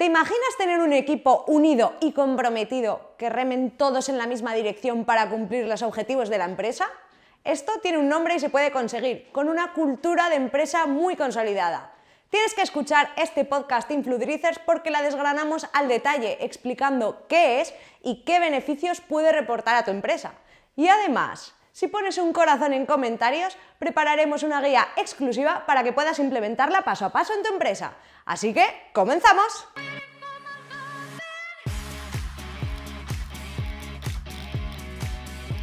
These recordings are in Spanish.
¿Te imaginas tener un equipo unido y comprometido que remen todos en la misma dirección para cumplir los objetivos de la empresa? Esto tiene un nombre y se puede conseguir con una cultura de empresa muy consolidada. Tienes que escuchar este podcast Influencers porque la desgranamos al detalle explicando qué es y qué beneficios puede reportar a tu empresa. Y además, si pones un corazón en comentarios, prepararemos una guía exclusiva para que puedas implementarla paso a paso en tu empresa. Así que, ¡comenzamos!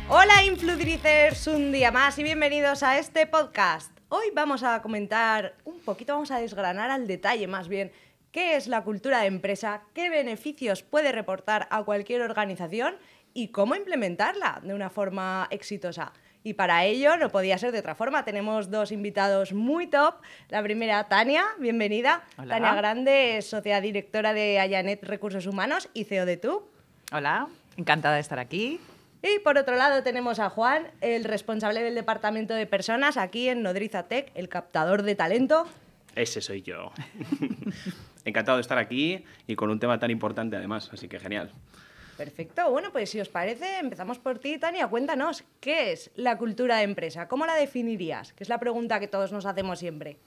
Hola Influencers, un día más y bienvenidos a este podcast. Hoy vamos a comentar un poquito, vamos a desgranar al detalle más bien qué es la cultura de empresa, qué beneficios puede reportar a cualquier organización y cómo implementarla de una forma exitosa. Y para ello no podía ser de otra forma. Tenemos dos invitados muy top. La primera, Tania, bienvenida. Tania Grande, socia directora de Ayanet Recursos Humanos y CEO de TUB. Hola, encantada de estar aquí. Y por otro lado tenemos a Juan, el responsable del departamento de personas aquí en Nodriza Tech, el captador de talento. Ese soy yo. Encantado de estar aquí y con un tema tan importante además, así que genial. Perfecto. Bueno, pues si os parece, empezamos por ti, Tania. Cuéntanos, ¿qué es la cultura de empresa? ¿Cómo la definirías? Que es la pregunta que todos nos hacemos siempre.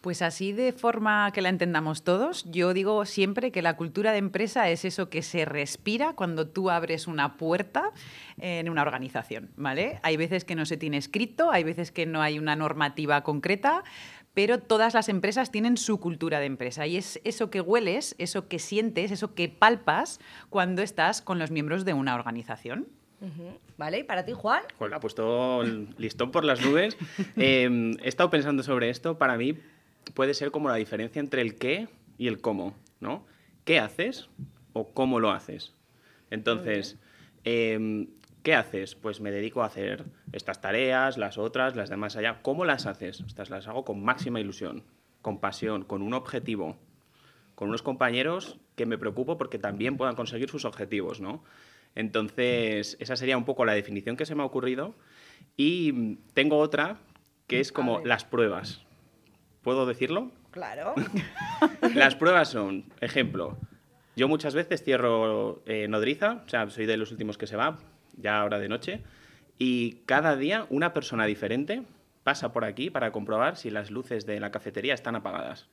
Pues así de forma que la entendamos todos, yo digo siempre que la cultura de empresa es eso que se respira cuando tú abres una puerta en una organización, ¿vale? Hay veces que no se tiene escrito, hay veces que no hay una normativa concreta, pero todas las empresas tienen su cultura de empresa y es eso que hueles, eso que sientes, eso que palpas cuando estás con los miembros de una organización. Vale, ¿y para ti, Juan? Juan, ha puesto el listón por las nubes. Em, he estado pensando sobre esto. Para mí, puede ser como la diferencia entre el qué y el cómo, ¿no? ¿Qué haces o cómo lo haces? Entonces, em, ¿qué haces? Pues me dedico a hacer estas tareas, las otras, las demás allá. ¿Cómo las haces? Estas las hago con máxima ilusión, con pasión, con un objetivo, con unos compañeros que me preocupo porque también puedan conseguir sus objetivos, ¿no? Entonces, esa sería un poco la definición que se me ha ocurrido. Y tengo otra que es como las pruebas. ¿Puedo decirlo? Claro. Las pruebas son, ejemplo, yo muchas veces cierro eh, nodriza, o sea, soy de los últimos que se va, ya ahora de noche, y cada día una persona diferente pasa por aquí para comprobar si las luces de la cafetería están apagadas,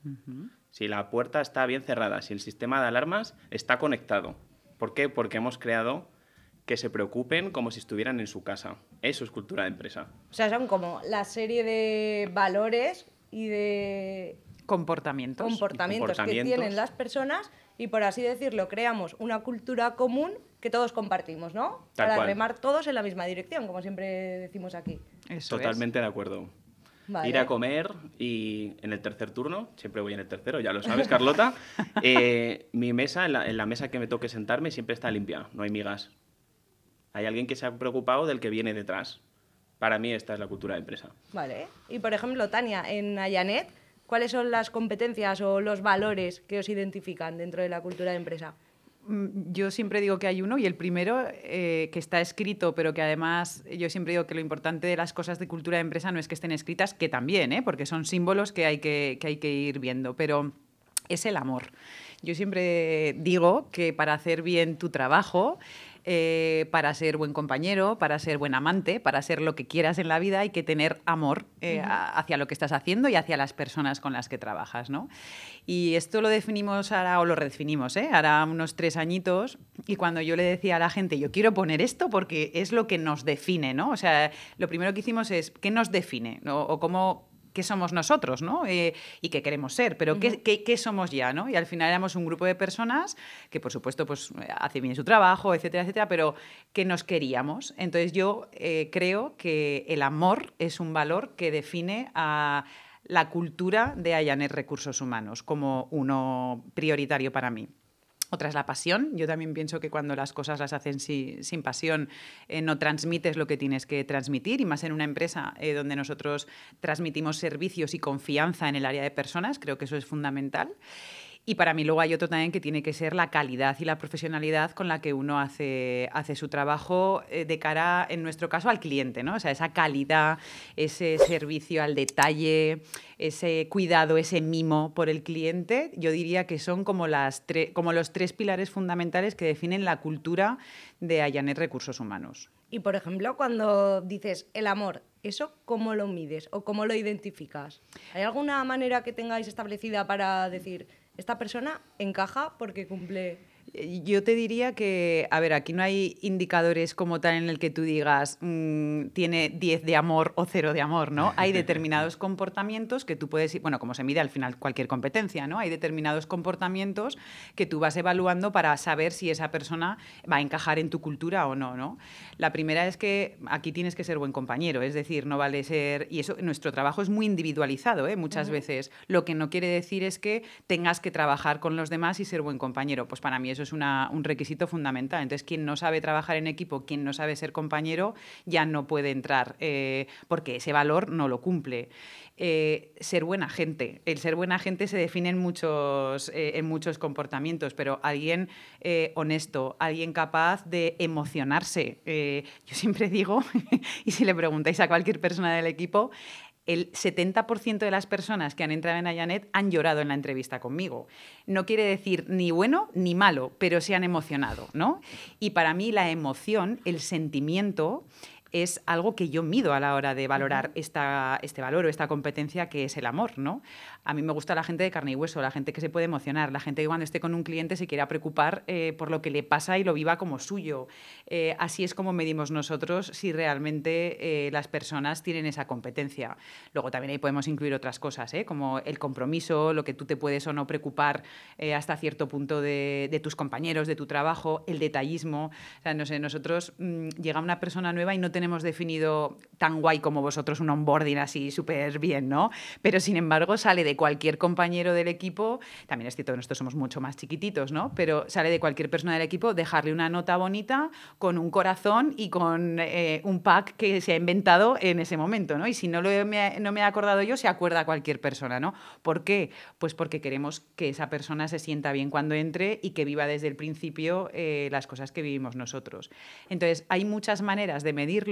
si la puerta está bien cerrada, si el sistema de alarmas está conectado. ¿Por qué? Porque hemos creado que se preocupen como si estuvieran en su casa. Eso es cultura de empresa. O sea, son como la serie de valores y de comportamientos. comportamientos, que tienen las personas y por así decirlo creamos una cultura común que todos compartimos, ¿no? Para remar todos en la misma dirección, como siempre decimos aquí. Totalmente de acuerdo. Ir a comer y en el tercer turno, siempre voy en el tercero, ya lo sabes, Carlota, eh, mi mesa, en la, en la mesa que me toque sentarme, siempre está limpia, no hay migas. Hay alguien que se ha preocupado del que viene detrás. Para mí esta es la cultura de empresa. Vale. Y por ejemplo, Tania, en Ayanet, ¿cuáles son las competencias o los valores que os identifican dentro de la cultura de empresa? Mm, yo siempre digo que hay uno y el primero eh, que está escrito, pero que además yo siempre digo que lo importante de las cosas de cultura de empresa no es que estén escritas, que también, ¿eh? porque son símbolos que hay que, que hay que ir viendo, pero es el amor. Yo siempre digo que para hacer bien tu trabajo eh, para ser buen compañero, para ser buen amante, para ser lo que quieras en la vida, hay que tener amor eh, hacia lo que estás haciendo y hacia las personas con las que trabajas. ¿no? Y esto lo definimos ahora, o lo redefinimos, ¿eh? ahora unos tres añitos, y cuando yo le decía a la gente, yo quiero poner esto porque es lo que nos define, ¿no? O sea, lo primero que hicimos es, ¿qué nos define? O cómo qué somos nosotros, ¿no? Eh, y qué queremos ser, pero qué, somos ya, ¿no? Y al final éramos un grupo de personas que, por supuesto, pues hace bien su trabajo, etcétera, etcétera, pero que nos queríamos. Entonces yo eh, creo que el amor es un valor que define a la cultura de Ayanet Recursos Humanos como uno prioritario para mí. Otra es la pasión. Yo también pienso que cuando las cosas las hacen sin pasión, eh, no transmites lo que tienes que transmitir, y más en una empresa eh, donde nosotros transmitimos servicios y confianza en el área de personas, creo que eso es fundamental. Y para mí luego hay otro también que tiene que ser la calidad y la profesionalidad con la que uno hace, hace su trabajo eh, de cara, en nuestro caso, al cliente, ¿no? O sea, esa calidad, ese servicio al detalle, ese cuidado, ese mimo por el cliente, yo diría que son como, las como los tres pilares fundamentales que definen la cultura de Ayanet Recursos Humanos. Y, por ejemplo, cuando dices el amor, ¿eso cómo lo mides o cómo lo identificas? ¿Hay alguna manera que tengáis establecida para decir, esta persona encaja porque cumple yo te diría que, a ver, aquí no hay indicadores como tal en el que tú digas mm, tiene 10 de amor o 0 de amor, ¿no? Hay determinados comportamientos que tú puedes, bueno, como se mide al final cualquier competencia, ¿no? Hay determinados comportamientos que tú vas evaluando para saber si esa persona va a encajar en tu cultura o no, ¿no? La primera es que aquí tienes que ser buen compañero, es decir, no vale ser, y eso, nuestro trabajo es muy individualizado, ¿eh? Muchas veces. Lo que no quiere decir es que tengas que trabajar con los demás y ser buen compañero. Pues para mí eso es un requisito fundamental. Entonces, quien no sabe trabajar en equipo, quien no sabe ser compañero, ya no puede entrar, eh, porque ese valor no lo cumple. Eh, ser buena gente. El ser buena gente se define en muchos, eh, en muchos comportamientos, pero alguien honesto, alguien capaz de emocionarse. yo siempre digo, y si le preguntáis a cualquier persona del equipo, el 70% de las personas que han entrado en Ayanet han llorado en la entrevista conmigo. No quiere decir ni bueno ni malo, pero se han emocionado, ¿no? Y para mí la emoción, el sentimiento, es algo que yo mido a la hora de valorar esta, este valor o esta competencia que es el amor, ¿no? A mí me gusta la gente de carne y hueso, la gente que se puede emocionar, la gente que cuando esté con un cliente se quiera preocupar eh, por lo que le pasa y lo viva como suyo. Eh, así es como medimos nosotros si realmente eh, las personas tienen esa competencia. Luego también ahí podemos incluir otras cosas, como el compromiso, lo que tú te puedes o no preocupar hasta cierto punto de, tus compañeros, de tu trabajo, el detallismo. O sea, no sé, nosotros mm, llega una persona nueva y no tenemos definido tan guay como vosotros un onboarding así súper bien, ¿no? Pero sin embargo sale de cualquier compañero del equipo, también es cierto que nosotros somos mucho más chiquititos, ¿no? Pero sale de cualquier persona del equipo dejarle una nota bonita con un corazón y con eh, un pack que se ha inventado en ese momento, ¿no? Y si no, lo me, no me he acordado yo, se acuerda cualquier persona, ¿no? ¿Por qué? Pues porque queremos que esa persona se sienta bien cuando entre y que viva desde el principio eh, las cosas que vivimos nosotros. Entonces, hay muchas maneras de medir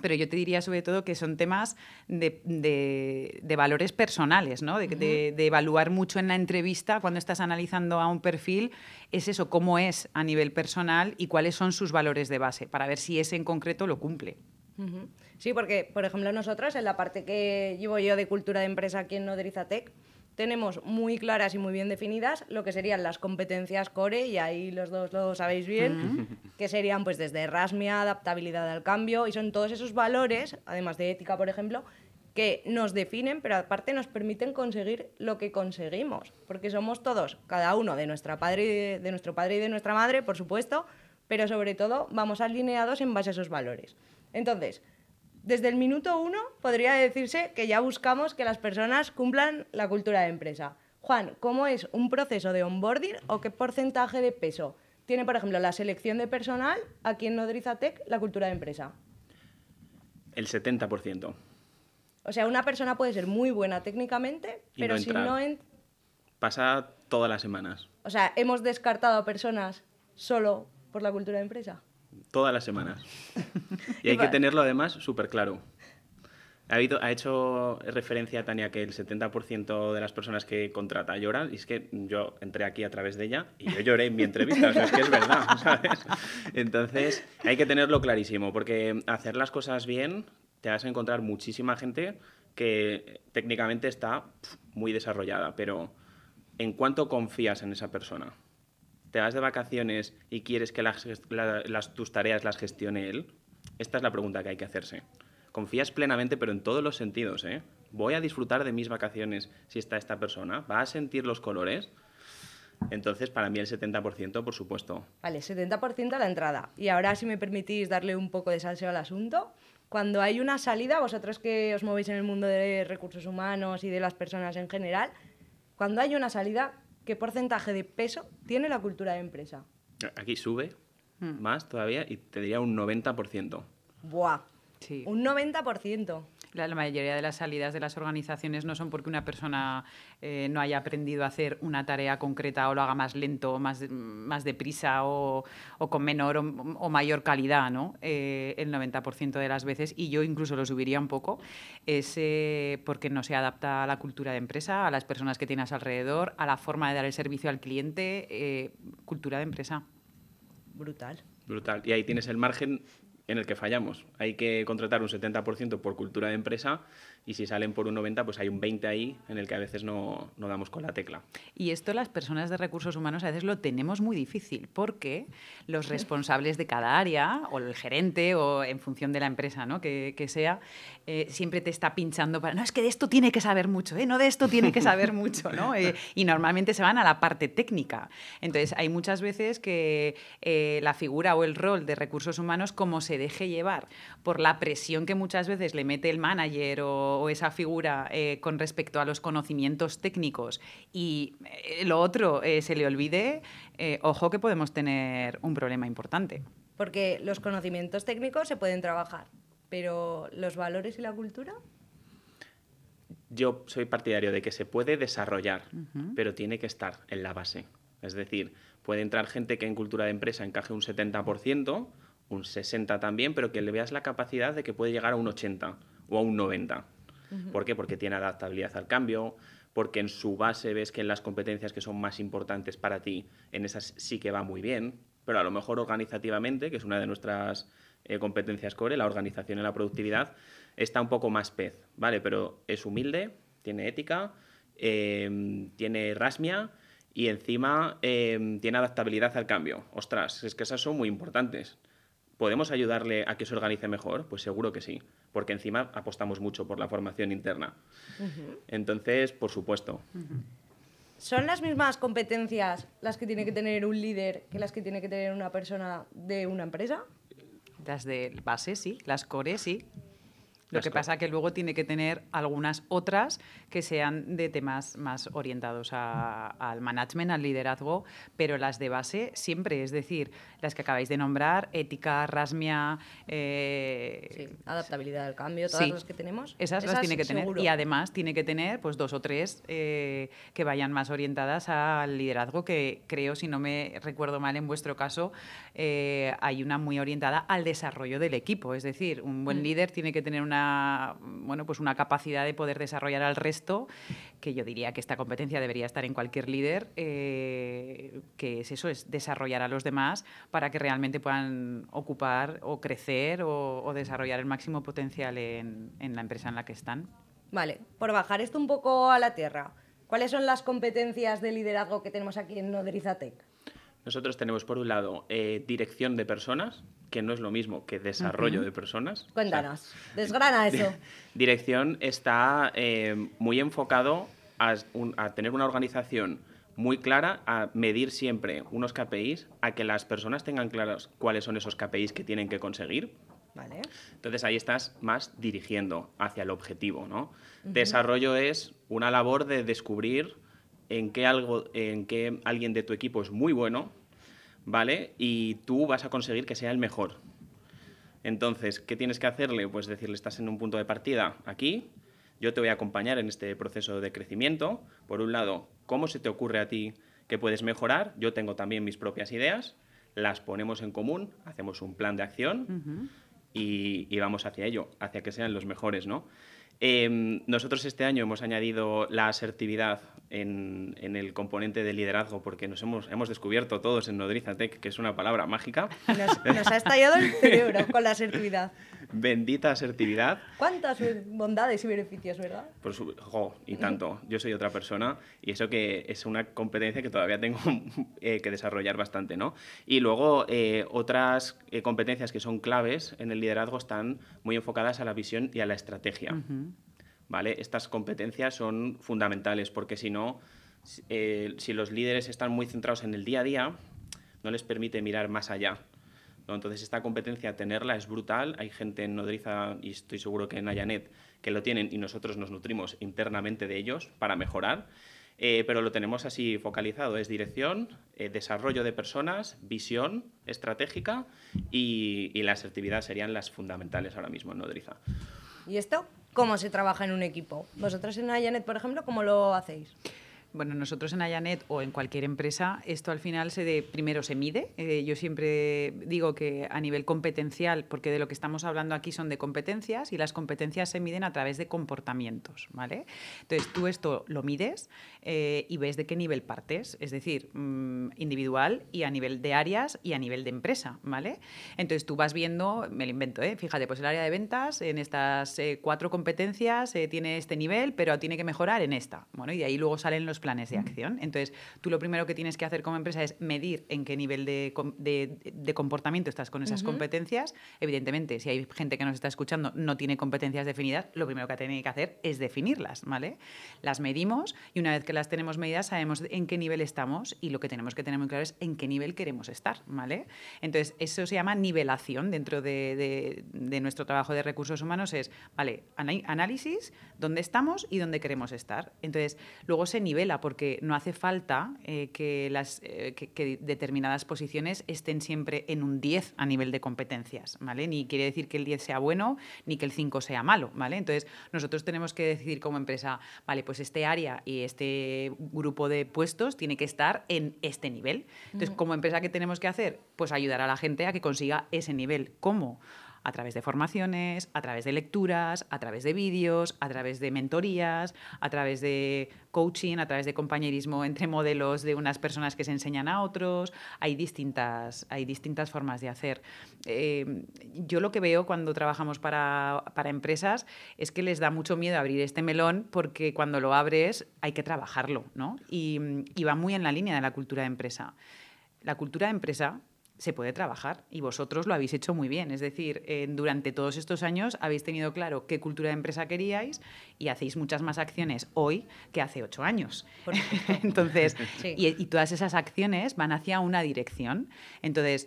pero yo te diría sobre todo que son temas de, valores personales, ¿no? De, evaluar mucho en la entrevista cuando estás analizando a un perfil, es eso, cómo es a nivel personal y cuáles son sus valores de base, para ver si ese en concreto lo cumple. Sí, porque, por ejemplo, nosotros, en la parte que llevo yo de cultura de empresa aquí en Nodriza Tech, tenemos muy claras y muy bien definidas lo que serían las competencias core, y ahí los dos lo sabéis bien, que serían pues desde rasmia, adaptabilidad al cambio, y son todos esos valores, además de ética, por ejemplo, que nos definen, pero aparte nos permiten conseguir lo que conseguimos, porque somos todos, cada uno de, nuestra padre de nuestro padre y de nuestra madre, por supuesto, pero sobre todo vamos alineados en base a esos valores. Entonces, desde el minuto uno podría decirse que ya buscamos que las personas cumplan la cultura de empresa. Juan, ¿cómo es un proceso de onboarding o qué porcentaje de peso tiene, por ejemplo, la selección de personal aquí en Nodriza Tech la cultura de empresa? El 70%. O sea, una persona puede ser muy buena técnicamente, pero si no... Pasa todas las semanas. O sea, hemos descartado a personas solo por la cultura de empresa todas las semanas. Y hay que tenerlo además súper claro. Ha, habido, ha hecho referencia Tania que el 70% de las personas que contrata lloran, y es que yo entré aquí a través de ella y yo lloré en mi entrevista, o sea, es que es verdad, ¿sabes? Entonces, hay que tenerlo clarísimo, porque hacer las cosas bien te vas a encontrar muchísima gente que técnicamente está muy desarrollada, pero ¿en cuánto confías en esa persona? Te vas de vacaciones y quieres que las, tus tareas las gestione él? Esta es la pregunta que hay que hacerse. Confías plenamente, pero en todos los sentidos. ¿eh? ¿Voy a disfrutar de mis vacaciones si está esta persona? ¿Va a sentir los colores? Entonces, para mí el 70%, por supuesto. Vale, 70% a la entrada. Y ahora, si me permitís darle un poco de salseo al asunto, cuando hay una salida, vosotros que os movéis en el mundo de recursos humanos y de las personas en general, cuando hay una salida, qué porcentaje de peso tiene la cultura de empresa. Aquí sube hmm. más todavía y te diría un 90%. Buah. Sí. Un 90%. La, mayoría de las salidas de las organizaciones no son porque una persona eh, no haya aprendido a hacer una tarea concreta o lo haga más lento, más, más deprisa o, o con menor o, mayor calidad, ¿no? Eh, el 90% de las veces, y yo incluso lo subiría un poco, es eh, porque no se adapta a la cultura de empresa, a las personas que tienes alrededor, a la forma de dar el servicio al cliente, cultura de empresa. Brutal. Brutal. Y ahí tienes el margen en el que fallamos. Hay que contratar un 70% por cultura de empresa y si salen por un 90, pues hay un 20 ahí en el que a veces no, no, damos con la tecla. Y esto las personas de recursos humanos a veces lo tenemos muy difícil porque los responsables de cada área o el gerente o en función de la empresa ¿no? que, que sea, eh, siempre te está pinchando para, no, es que de esto tiene que saber mucho, ¿eh? no de esto tiene que saber mucho, ¿no? Eh, y normalmente se van a la parte técnica. Entonces, hay muchas veces que la figura o el rol de recursos humanos, como se deje llevar por la presión que muchas veces le mete el manager o o esa figura eh, con respecto a los conocimientos técnicos y eh, lo otro eh, se le olvide, ojo que podemos tener un problema importante. Porque los conocimientos técnicos se pueden trabajar, pero los valores y la cultura yo soy partidario de que se puede desarrollar, pero tiene que estar en la base. Es decir, puede entrar gente que en cultura de empresa encaje un 70%, un 60% también, pero que le veas la capacidad de que puede llegar a un 80% o a un 90%. ¿Por qué? Porque tiene adaptabilidad al cambio, porque en su base ves que en las competencias que son más importantes para ti, en esas sí que va muy bien, pero a lo mejor organizativamente, que es una de nuestras eh, competencias core, la organización y la productividad, está un poco más pez, ¿vale? Pero es humilde, tiene ética, em, tiene rasmia y encima em, tiene adaptabilidad al cambio. Ostras, es que esas son muy importantes. ¿Podemos ayudarle a que se organice mejor? Pues seguro que sí, porque encima apostamos mucho por la formación interna. Entonces, por supuesto. ¿Son las mismas competencias las que tiene que tener un líder que las que tiene que tener una persona de una empresa? Las de base, sí, las core, sí. Lo que pasa que luego tiene que tener algunas otras que sean de temas más orientados al management, al liderazgo, pero las de base siempre, es decir, las que acabáis de nombrar, ética, rasmia... Eh, adaptabilidad al cambio, todas las que tenemos. Esas, las tiene que tener. Y además tiene que tener pues dos o tres eh, que vayan más orientadas al liderazgo, que creo, si no me recuerdo mal en vuestro caso, eh, hay una muy orientada al desarrollo del equipo. Es decir, un buen mm. líder tiene que tener una bueno, pues una capacidad de poder desarrollar al resto, que yo diría que esta competencia debería estar en cualquier líder, eh, que es eso, es desarrollar a los demás para que realmente puedan ocupar o crecer o, desarrollar el máximo potencial en, la empresa en la que están. Vale, por bajar esto un poco a la tierra, ¿cuáles son las competencias de liderazgo que tenemos aquí en Noderizatec? Nosotros tenemos, por un lado, eh, dirección de personas, que no es lo mismo que desarrollo de personas. Cuéntanos, desgrana eso. Dirección está eh, muy enfocado a, tener una organización muy clara, a medir siempre unos KPIs, a que las personas tengan claros cuáles son esos KPIs que tienen que conseguir. Vale. Entonces ahí estás más dirigiendo hacia el objetivo. ¿no? Desarrollo es una labor de descubrir en qué, algo, en qué alguien de tu equipo es muy bueno, ¿vale? Y tú vas a conseguir que sea el mejor. Entonces, ¿qué tienes que hacerle? Pues decirle, estás en un punto de partida aquí, yo te voy a acompañar en este proceso de crecimiento. Por un lado, ¿cómo se te ocurre a ti que puedes mejorar? Yo tengo también mis propias ideas, las ponemos en común, hacemos un plan de acción y, y, vamos hacia ello, hacia que sean los mejores, ¿no? Em, nosotros este año hemos añadido la asertividad en, el componente de liderazgo porque nos hemos, hemos descubierto todos en Nodrizatec que es una palabra mágica. Nos, ha estallado el cerebro con la asertividad. Bendita asertividad. ¿Cuántas bondades y beneficios, verdad? Por su, y tanto. Yo soy otra persona y eso que es una competencia que todavía tengo eh, que desarrollar bastante, ¿no? Y luego eh, otras eh, competencias que son claves en el liderazgo están muy enfocadas a la visión y a la estrategia. ¿Vale? Estas competencias son fundamentales porque si no, si los líderes están muy centrados en el día a día, no les permite mirar más allá. Entonces, esta competencia, tenerla es brutal. Hay gente en Nodriza, y estoy seguro que en Ayanet, que lo tienen y nosotros nos nutrimos internamente de ellos para mejorar. Eh, pero lo tenemos así focalizado, es dirección, eh, desarrollo de personas, visión estratégica y, la asertividad serían las fundamentales ahora mismo en Nodriza. ¿Y esto? Cómo se trabaja en un equipo. Vosotros en Ayanet, por ejemplo, ¿cómo lo hacéis? Bueno, nosotros en Ayanet o en cualquier empresa, esto al final se de, primero se mide. Eh, yo siempre digo que a nivel competencial, porque de lo que estamos hablando aquí son de competencias y las competencias se miden a través de comportamientos, ¿vale? Entonces tú esto lo mides eh, y ves de qué nivel partes, es decir, mm, individual y a nivel de áreas y a nivel de empresa, ¿vale? Entonces tú vas viendo, me lo invento, ¿eh? Fíjate, pues el área de ventas en estas eh, cuatro competencias tiene este nivel, pero tiene que mejorar en esta. Bueno, y de ahí luego salen los planes de acción. Entonces, tú lo primero que tienes que hacer como empresa es medir en qué nivel de, comportamiento estás con esas competencias. Evidentemente, si hay gente que nos está escuchando no tiene competencias definidas, lo primero que tiene que hacer es definirlas, ¿vale? Las medimos y una vez que las tenemos medidas sabemos en qué nivel estamos y lo que tenemos que tener muy claro es en qué nivel queremos estar, ¿vale? Entonces, eso se llama nivelación dentro de, de nuestro trabajo de recursos humanos, es, vale, análisis, dónde estamos y dónde queremos estar. Entonces, luego se nivela porque no hace falta eh, que, las, eh, que, determinadas posiciones estén siempre en un 10 a nivel de competencias, ¿vale? Ni quiere decir que el 10 sea bueno ni que el 5 sea malo, ¿vale? Entonces, nosotros tenemos que decidir como empresa, vale, pues este área y este grupo de puestos tiene que estar en este nivel. Entonces, como empresa, ¿qué tenemos que hacer? Pues ayudar a la gente a que consiga ese nivel. ¿Cómo? A través de formaciones, a través de lecturas, a través de vídeos, a través de mentorías, a través de coaching, a través de compañerismo entre modelos de unas personas que se enseñan a otros. Hay distintas, hay distintas formas de hacer. Eh, yo lo que veo cuando trabajamos para, empresas es que les da mucho miedo abrir este melón porque cuando lo abres hay que trabajarlo, ¿no? y va muy en la línea de la cultura de empresa. La cultura de empresa se puede trabajar y vosotros lo habéis hecho muy bien. Es decir, durante todos estos años habéis tenido claro qué cultura de empresa queríais y hacéis muchas más acciones hoy que hace ocho años. Entonces, y, y todas esas acciones van hacia una dirección. Entonces,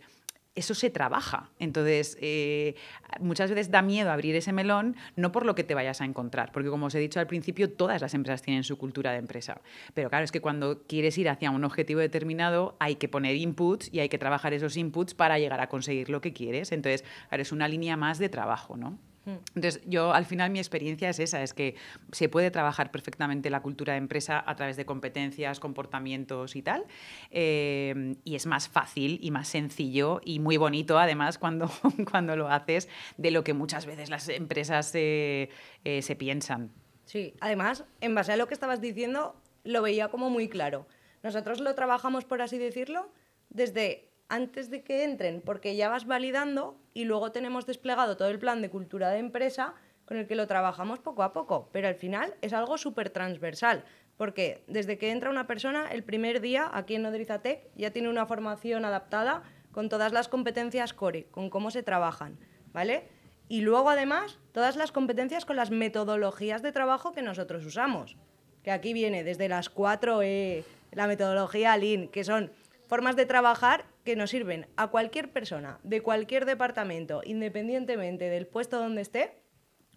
eso se trabaja. Entonces, eh, muchas veces da miedo abrir ese melón, no por lo que te vayas a encontrar, porque como os he dicho al principio, todas las empresas tienen su cultura de empresa. Pero claro, es que cuando quieres ir hacia un objetivo determinado, hay que poner inputs y hay que trabajar esos inputs para llegar a conseguir lo que quieres. Entonces, claro, es una línea más de trabajo, ¿no? Entonces, yo al final mi experiencia es esa, es que se puede trabajar perfectamente la cultura de empresa a través de competencias, comportamientos y tal, eh, y es más fácil y más sencillo y muy bonito además cuando, cuando lo haces de lo que muchas veces las empresas eh, se piensan. Sí, además, en base a lo que estabas diciendo, lo veía como muy claro. Nosotros lo trabajamos, por así decirlo, desde antes de que entren, porque ya vas validando y luego tenemos desplegado todo el plan de cultura de empresa con el que lo trabajamos poco a poco, pero al final es algo súper transversal, porque desde que entra una persona, el primer día aquí en Nodrizatec ya tiene una formación adaptada con todas las competencias core, con cómo se trabajan, ¿vale? Y luego además todas las competencias con las metodologías de trabajo que nosotros usamos, que aquí viene desde las 4E, la metodología Lean, que son formas de trabajar que nos sirven a cualquier persona de cualquier departamento, independientemente del puesto donde esté,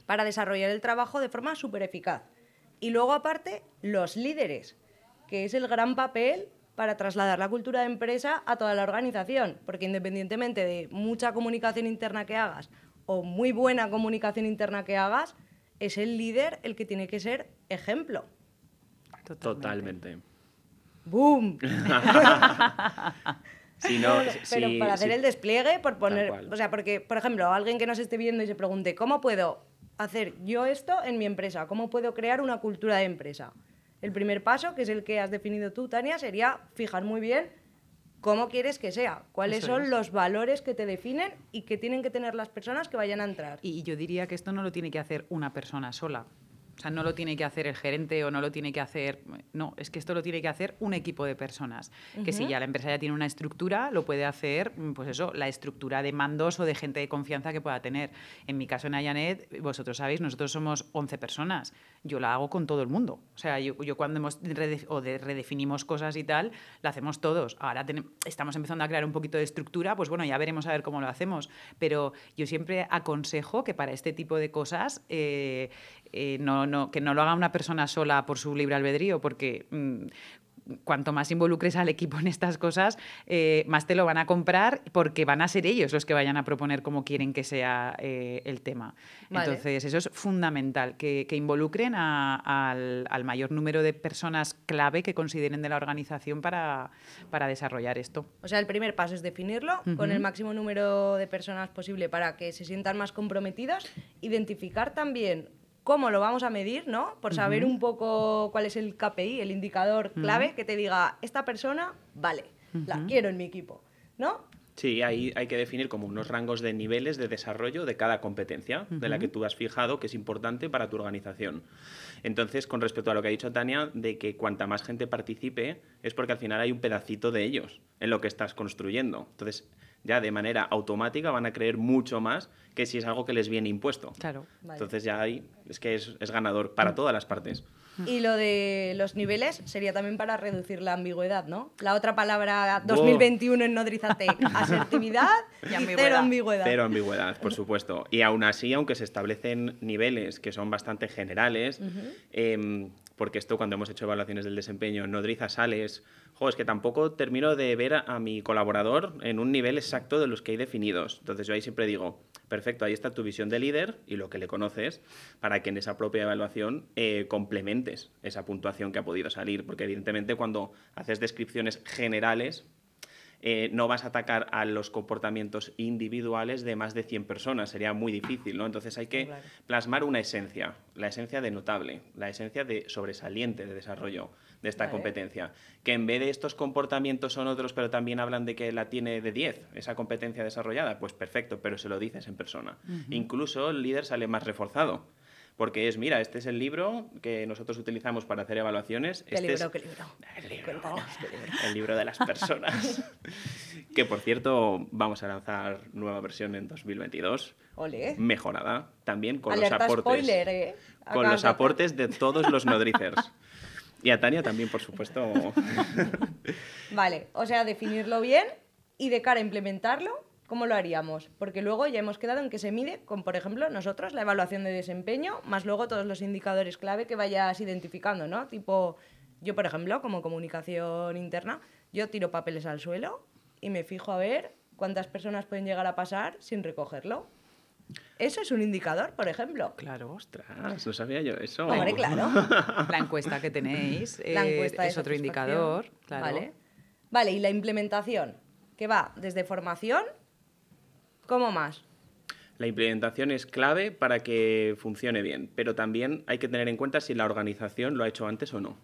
para desarrollar el trabajo de forma súper eficaz. Y luego aparte, los líderes, que es el gran papel para trasladar la cultura de empresa a toda la organización, porque independientemente de mucha comunicación interna que hagas o muy buena comunicación interna que hagas, es el líder el que tiene que ser ejemplo. Totalmente. ¡Boom! no, pero para hacer el despliegue, por poner, o sea, porque, por ejemplo, alguien que nos esté viendo y se pregunte, ¿cómo puedo hacer yo esto en mi empresa? ¿Cómo puedo crear una cultura de empresa? El primer paso, que es el que has definido tú, Tania, sería fijar muy bien cómo quieres que sea, cuáles son los valores que te definen y que tienen que tener las personas que vayan a entrar. Y yo diría que esto no lo tiene que hacer una persona sola. O sea, no lo tiene que hacer el gerente o no lo tiene que hacer... No, es que esto lo tiene que hacer un equipo de personas. Que si ya la empresa ya tiene una estructura, lo puede hacer, pues eso, la estructura de mandos o de gente de confianza que pueda tener. En mi caso en Ayanet, vosotros sabéis, nosotros somos 11 personas. Yo la hago con todo el mundo. O sea, yo, cuando hemos o de redefinimos cosas y tal, la hacemos todos. Ahora estamos empezando a crear un poquito de estructura, pues bueno, ya veremos a ver cómo lo hacemos. Pero yo siempre aconsejo que para este tipo de cosas... Eh, eh, no, no, que no lo haga una persona sola por su libre albedrío, porque mm, cuanto más involucres al equipo en estas cosas, eh, más te lo van a comprar porque van a ser ellos los que vayan a proponer cómo quieren que sea eh, el tema. Vale. Entonces, eso es fundamental, que, que involucren a- al, al mayor número de personas clave que consideren de la organización para, para desarrollar esto. O sea, el primer paso es definirlo con el máximo número de personas posible para que se sientan más comprometidos, identificar también cómo lo vamos a medir, ¿no? Por saber un poco cuál es el KPI, el indicador clave que te diga, esta persona, vale, la quiero en mi equipo, ¿no? Sí, ahí hay que definir como unos rangos de niveles de desarrollo de cada competencia, de la que tú has fijado que es importante para tu organización. Entonces, con respecto a lo que ha dicho Tania, de que cuanta más gente participe, es porque al final hay un pedacito de ellos en lo que estás construyendo. Entonces, ya de manera automática van a creer mucho más que si es algo que les viene impuesto. Claro. Vale. Entonces ya ahí es que es, es ganador para todas las partes. Y lo de los niveles sería también para reducir la ambigüedad, ¿no? La otra palabra 2021 en Nodrizatec, asertividad y, Y ambigüedad. cero ambigüedad. Cero ambigüedad, por supuesto. Y aún así, aunque se establecen niveles que son bastante generales, porque esto cuando hemos hecho evaluaciones del desempeño Nodriza sales, jo, es que tampoco termino de ver a, a mi colaborador en un nivel exacto de los que hay definidos. Entonces yo ahí siempre digo, perfecto, ahí está tu visión de líder y lo que le conoces para que en esa propia evaluación eh, complementes esa puntuación que ha podido salir, porque evidentemente cuando haces descripciones generales eh, no vas a atacar a los comportamientos individuales de más de 100 personas, sería muy difícil, ¿no? Entonces hay que Claro. plasmar una esencia, la esencia de notable, la esencia de sobresaliente de desarrollo de esta Vale. competencia, que en vez de estos comportamientos son otros, pero también hablan de que la tiene de 10, esa competencia desarrollada, pues perfecto, pero se lo dices en persona. Incluso el líder sale más reforzado. Porque es, mira, este es el libro que nosotros utilizamos para hacer evaluaciones. ¿Qué este libro, es- qué libro? el libro, el libro de las personas. que por cierto, vamos a lanzar nueva versión en 2022, Ole. mejorada, también con Alerta los aportes. spoiler, ¿eh? Con los aportes de todos los nodricers. Y a Tania también, por supuesto. Vale, o sea, definirlo bien y de cara a implementarlo, ¿cómo lo haríamos? Porque luego ya hemos quedado en que se mide con, por ejemplo, nosotros la evaluación de desempeño, más luego todos los indicadores clave que vayas identificando, ¿no? Tipo, yo, por ejemplo, como comunicación interna, yo tiro papeles al suelo y me fijo a ver cuántas personas pueden llegar a pasar sin recogerlo. Eso es un indicador, por ejemplo. Claro. Ostras, no sabía yo eso. Hombre, claro. La encuesta que tenéis La eh, encuesta es otro indicador. Claro. Vale. Vale, y la implementación, que va desde formación, ¿cómo más? La implementación es clave para que funcione bien, pero también hay que tener en cuenta si la organización lo ha hecho antes o no.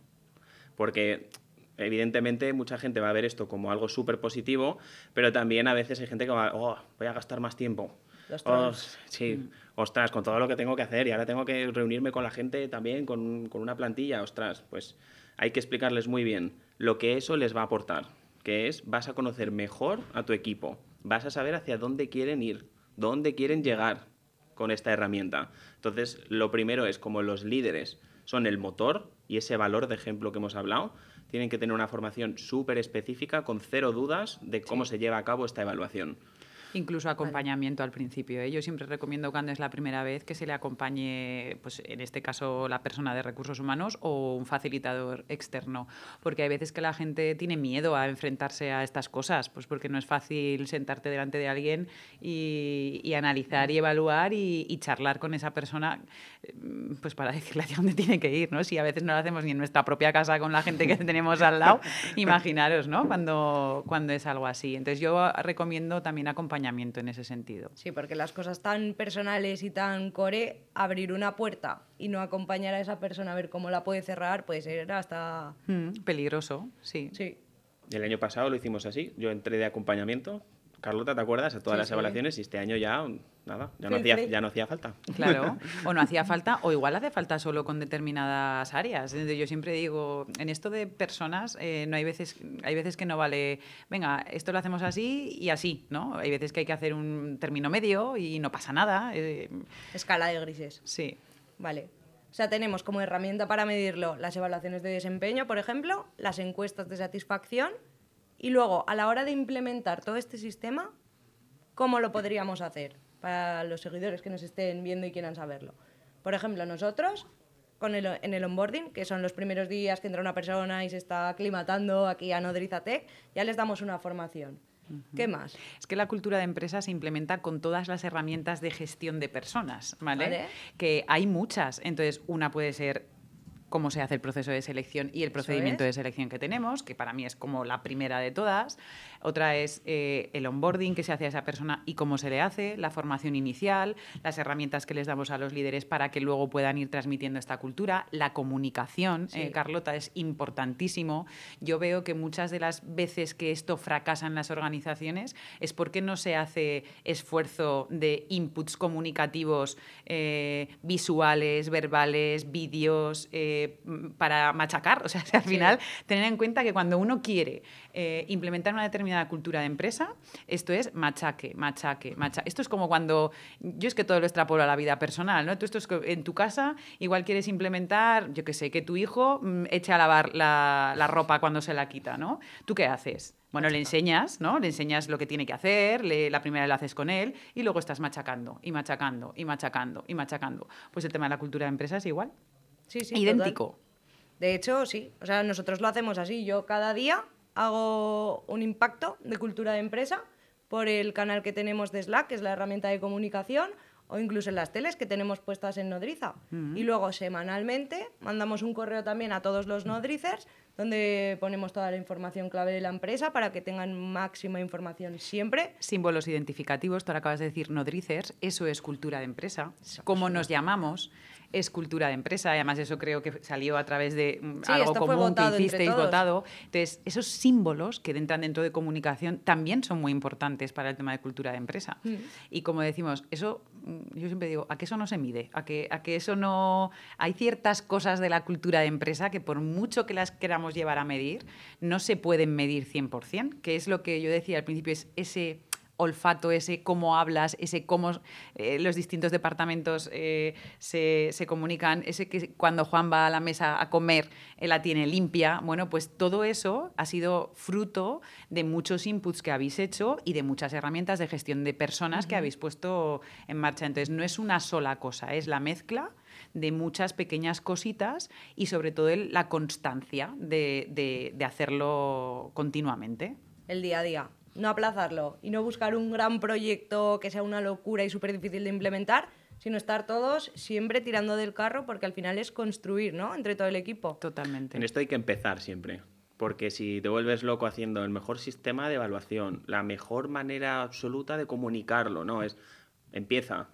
Porque evidentemente mucha gente va a ver esto como algo súper positivo, pero también a veces hay gente que va, oh, voy a gastar más tiempo. Oh, sí, ostras, con todo lo que tengo que hacer y ahora tengo que reunirme con la gente también, con, con una plantilla, ostras, pues hay que explicarles muy bien lo que eso les va a aportar, que es vas a conocer mejor a tu equipo, vas a saber hacia dónde quieren ir, dónde quieren llegar con esta herramienta. Entonces, lo primero es como los líderes son el motor y ese valor de ejemplo que hemos hablado, tienen que tener una formación súper específica con cero dudas de cómo se lleva a cabo esta evaluación. Incluso acompañamiento al principio. ¿eh? Yo siempre recomiendo cuando es la primera vez que se le acompañe, pues en este caso la persona de recursos humanos o un facilitador externo, porque hay veces que la gente tiene miedo a enfrentarse a estas cosas, pues porque no es fácil sentarte delante de alguien y, y analizar y evaluar y, y charlar con esa persona, eh, pues para decirle hacia dónde tiene que ir, ¿no? Si a veces no lo hacemos ni en nuestra propia casa con la gente que tenemos al lado, imaginaros, ¿no? Cuando, cuando es algo así. Entonces yo recomiendo también acompañamiento en ese sentido. Sí, porque las cosas tan personales y tan core, abrir una puerta y no acompañar a esa persona a ver cómo la puede cerrar, puede ser hasta... Mm, peligroso, sí. Sí, El año pasado lo hicimos así. Yo entré de acompañamiento. Carlota, ¿te acuerdas? A todas Sí, las sí. evaluaciones y este año ya, nada, ya no, hacía, ya no hacía falta. Claro, o no hacía falta, o igual hace falta solo con determinadas áreas. Entonces, Yo siempre digo, en esto de personas, eh, no hay veces, hay veces que no vale, venga, esto lo hacemos así y así, ¿no? Hay veces que hay que hacer un término medio y no pasa nada. eh, escala de grises. sí, Vale. O sea, tenemos como herramienta para medirlo las evaluaciones de desempeño, por ejemplo, las encuestas de satisfacción y luego, a la hora de implementar todo este sistema, ¿cómo lo podríamos hacer para los seguidores que nos estén viendo y quieran saberlo? Por ejemplo, nosotros con el, en el onboarding, que son los primeros días que entra una persona y se está aclimatando aquí a Nodrizatec, ya les damos una formación. ¿Qué más? Es que la cultura de empresa se implementa con todas las herramientas de gestión de personas, ¿vale? Vale. Que hay muchas. Entonces, una puede ser cómo se hace el proceso de selección y el procedimiento es. de selección que tenemos, que para mí es como la primera de todas. Otra es eh, el onboarding que se hace a esa persona y cómo se le hace, la formación inicial, las herramientas que les damos a los líderes para que luego puedan ir transmitiendo esta cultura, la comunicación, Sí. eh, Carlota, es importantísimo. Yo veo que muchas de las veces que esto fracasa en las organizaciones es porque no se hace esfuerzo de inputs comunicativos eh, visuales, verbales, vídeos, para machacar. O sea, al final, tener en cuenta que cuando uno quiere eh, implementar una determinada cultura de empresa, esto es machaque, machaque, machaque. Esto es como cuando, yo es que todo lo extrapolo a la vida personal, ¿no? Tú esto es que en tu casa igual quieres implementar, yo qué sé, que tu hijo mm, eche a lavar la, la ropa cuando se la quita, ¿no? ¿Tú qué haces? Bueno, le enseñas, ¿no? Le enseñas lo que tiene que hacer, le- la primera lo haces con él y luego estás machacando y machacando y machacando y machacando. Pues el tema de la cultura de empresa es igual. Sí, sí, Idéntico. total. De hecho, sí. O sea, nosotros lo hacemos así. Yo cada día hago un impacto de cultura de empresa por el canal que tenemos de Slack, que es la herramienta de comunicación, o incluso en las teles que tenemos puestas en Nodriza. Y luego semanalmente mandamos un correo también a todos los nodricers donde ponemos toda la información clave de la empresa para que tengan máxima información siempre. símbolos identificativos, tú ahora acabas de decir nodricers, eso es cultura de empresa. Como nos llamamos es cultura de empresa, y además eso creo que salió a través de mm, Sí, algo común que hicisteis votado. Entonces, esos símbolos que entran dentro de comunicación también son muy importantes para el tema de cultura de empresa. Mm. Y como decimos, eso, mm, yo siempre digo, a que eso no se mide, a que, a que eso no... Hay ciertas cosas de la cultura de empresa que por mucho que las queramos llevar a medir, no se pueden medir 100%, que es lo que yo decía al principio, es ese olfato, ese cómo hablas, ese cómo eh, los distintos departamentos eh, se, se comunican, ese que cuando Juan va a la mesa a comer, él la tiene limpia. Bueno, pues todo eso ha sido fruto de muchos inputs que habéis hecho y de muchas herramientas de gestión de personas que habéis puesto en marcha. Entonces, no es una sola cosa, es la mezcla de muchas pequeñas cositas y sobre todo el- la constancia de, de- de hacerlo continuamente. el día a día. No aplazarlo y no buscar un gran proyecto que sea una locura y súper difícil de implementar, sino estar todos siempre tirando del carro porque al final es construir, ¿no? Entre todo el equipo. Totalmente. En esto hay que empezar siempre. Porque si te vuelves loco haciendo el mejor sistema de evaluación, la mejor manera absoluta de comunicarlo, ¿no? Es, empieza,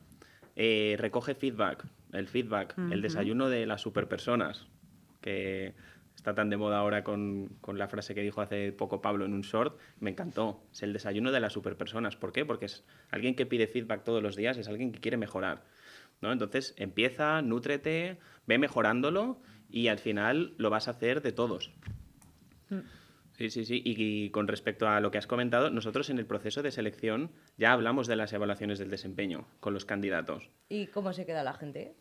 eh, recoge feedback, el feedback, el desayuno de las superpersonas, que está tan de moda ahora con, con la frase que dijo hace poco Pablo en un short, me encantó. Es el desayuno de las superpersonas. ¿Por qué? Porque es alguien que pide feedback todos los días, es alguien que quiere mejorar. ¿no? Entonces empieza, nútrete, ve mejorándolo y al final lo vas a hacer de todos. Sí, sí, sí. Y, y con respecto a lo que has comentado, nosotros en el proceso de selección ya hablamos de las evaluaciones del desempeño con los candidatos. ¿Y cómo se queda la gente?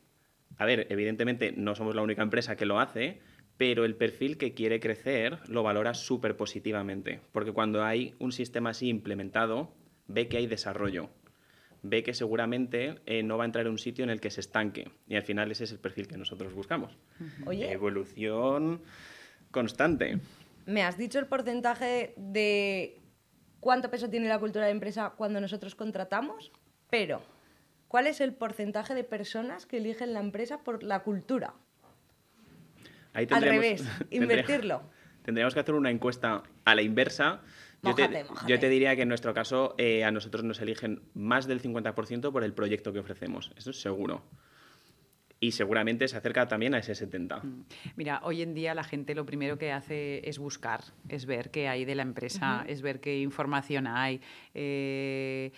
A ver, evidentemente no somos la única empresa que lo hace, pero el perfil que quiere crecer lo valora súper positivamente, porque cuando hay un sistema así implementado, ve que hay desarrollo, ve que seguramente eh, no va a entrar en un sitio en el que se estanque, y al final ese es el perfil que nosotros buscamos. Oye, Evolución constante. me has dicho el porcentaje de cuánto peso tiene la cultura de empresa cuando nosotros contratamos, pero ¿cuál es el porcentaje de personas que eligen la empresa por la cultura? Ahí Al revés, invertirlo. Tendríamos que hacer una encuesta a la inversa. Yo te, mójate. yo te diría que en nuestro caso eh, a nosotros nos eligen más del 50% por el proyecto que ofrecemos. Eso es seguro. Y seguramente se acerca también a ese 70%. Mira, hoy en día la gente lo primero que hace es buscar, es ver qué hay de la empresa, es ver qué información hay, eh,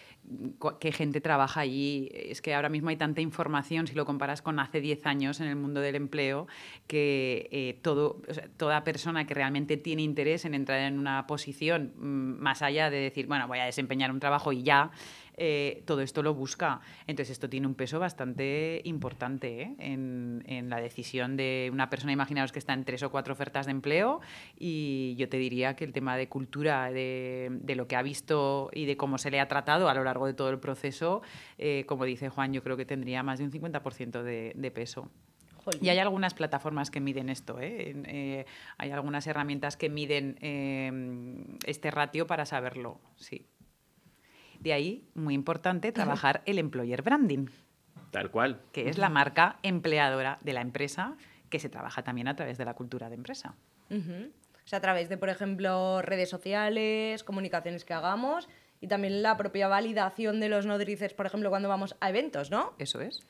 qué gente trabaja allí. Es que ahora mismo hay tanta información, si lo comparas con hace 10 años en el mundo del empleo, que eh, todo, o sea, toda persona que realmente tiene interés en entrar en una posición, mm, más allá de decir, bueno, voy a desempeñar un trabajo y ya, eh, todo esto lo busca. Entonces, esto tiene un peso bastante importante ¿eh? en, en la decisión de una persona. Imaginaos que está en tres o cuatro ofertas de empleo y yo te diría que el tema de cultura, de, de lo que ha visto y de cómo se le ha tratado a lo largo de todo el proceso, eh, como dice Juan, yo creo que tendría más de un 50% de, de peso. Y hay algunas plataformas que miden esto, ¿eh? Eh, hay algunas herramientas que miden eh, este ratio para saberlo, sí. De ahí, muy importante, trabajar el employer branding, Tal cual. que es la marca empleadora de la empresa, que se trabaja también a través de la cultura de empresa. O sea, a través de, por ejemplo, redes sociales, comunicaciones que hagamos y también la propia validación de los nodrices, por ejemplo, cuando vamos a eventos, ¿no? Eso es.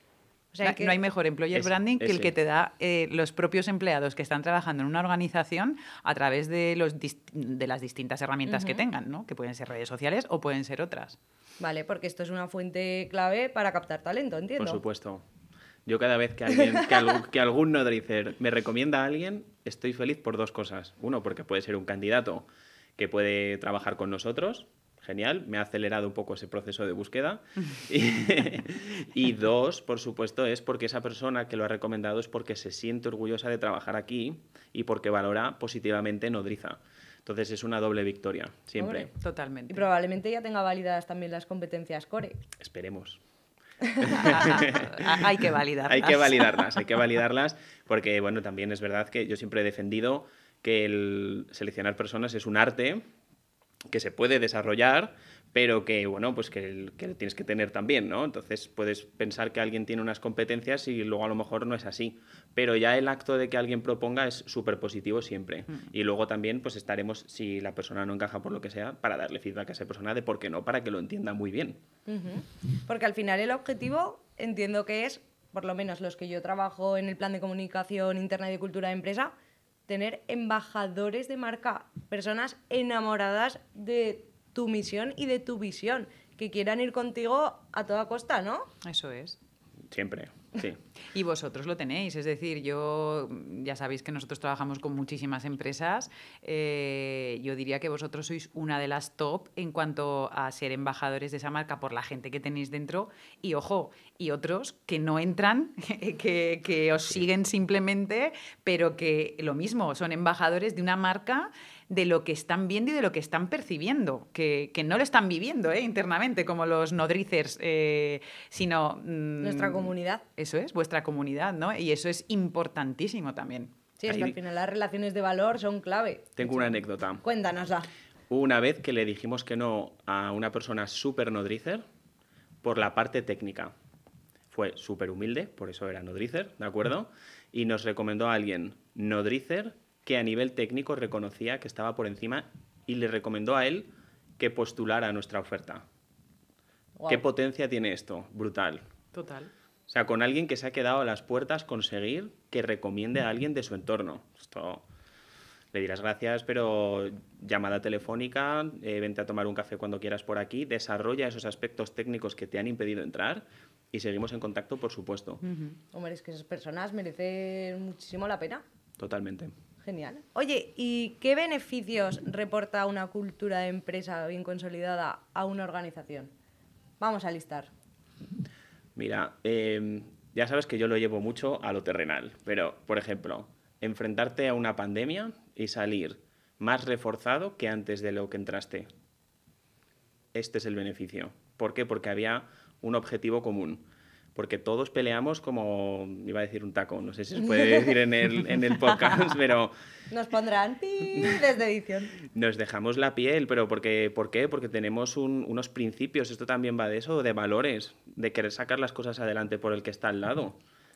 O sea, No- que- No hay mejor employer Ese, branding que el que te da eh, los propios empleados que están trabajando en una organización a través de, los dis- de las distintas herramientas que tengan, ¿no? que pueden ser redes sociales o pueden ser otras. Vale, porque esto es una fuente clave para captar talento, entiendo. Por supuesto. Yo cada vez que, alguien, que, algún, que algún nodricer me recomienda a alguien, estoy feliz por dos cosas. Uno, porque puede ser un candidato que puede trabajar con nosotros. Genial, me ha acelerado un poco ese proceso de búsqueda. Y, y dos, por supuesto, es porque esa persona que lo ha recomendado es porque se siente orgullosa de trabajar aquí y porque valora positivamente Nodriza. Entonces es una doble victoria, siempre. Totalmente. Y probablemente ya tenga válidas también las competencias core. Esperemos. Hay que validarlas. Hay que validarlas, hay que validarlas, porque bueno, también es verdad que yo siempre he defendido que el seleccionar personas es un arte que se puede desarrollar, pero que bueno, pues que, tienes que tener también, ¿no? Entonces puedes pensar que alguien tiene unas competencias y luego a lo mejor no es así. Pero ya el acto de que alguien proponga es súper positivo siempre. Y luego también pues estaremos, si la persona no encaja por lo que sea, para darle feedback a esa persona de por qué no, para que lo entienda muy bien. Porque al final el objetivo entiendo que es, por lo menos los que yo trabajo en el plan de comunicación interna y de cultura de empresa, tener embajadores de marca, personas enamoradas de tu misión y de tu visión, que quieran ir contigo a toda costa, ¿no? Eso es. Siempre, sí. Y vosotros lo tenéis, es decir, yo ya sabéis que nosotros trabajamos con muchísimas empresas. eh, yo diría que vosotros sois una de las top en cuanto a ser embajadores de esa marca por la gente que tenéis dentro. Y ojo, y otros que no entran, que, que os siguen simplemente, pero que lo mismo, son embajadores de una marca de lo que están viendo y de lo que están percibiendo, que, que no lo están viviendo ¿eh? internamente como los nodricers, eh, sino... mm, Nuestra comunidad. eso es, vuestra comunidad, ¿no? Y eso es importantísimo también. Sí, es que al final las relaciones de valor son clave. Tengo una anécdota. Cuéntanosla. Hubo una vez que le dijimos que no a una persona súper nodricer por la parte técnica. Fue súper humilde, por eso era nodricer, ¿de acuerdo? Y nos recomendó a alguien nodricer que a nivel técnico reconocía que estaba por encima y le recomendó a él que postulara nuestra oferta. ¿Qué potencia tiene esto? Brutal. Total. O sea, con alguien que se ha quedado a las puertas conseguir que recomiende a alguien de su entorno. Esto le dirás gracias, pero llamada telefónica, eh, vente a tomar un café cuando quieras por aquí, desarrolla esos aspectos técnicos que te han impedido entrar y seguimos en contacto, por supuesto. Hombre, es que esas personas merecen muchísimo la pena. Totalmente. Genial. Oye, ¿y qué beneficios reporta una cultura de empresa bien consolidada a una organización? Vamos a listar. Mira, eh, ya sabes que yo lo llevo mucho a lo terrenal, pero, por ejemplo, enfrentarte a una pandemia y salir más reforzado que antes de lo que entraste. Este es el beneficio. ¿Por qué? Porque había un objetivo común. Porque todos peleamos como, iba a decir un taco, no sé si se puede decir en el, en el podcast, pero Nos pondrán pi desde edición. nos dejamos la piel, pero porque, ¿por qué? Porque tenemos un- unos principios, esto también va de eso, de valores, de querer sacar las cosas adelante por el que está al lado.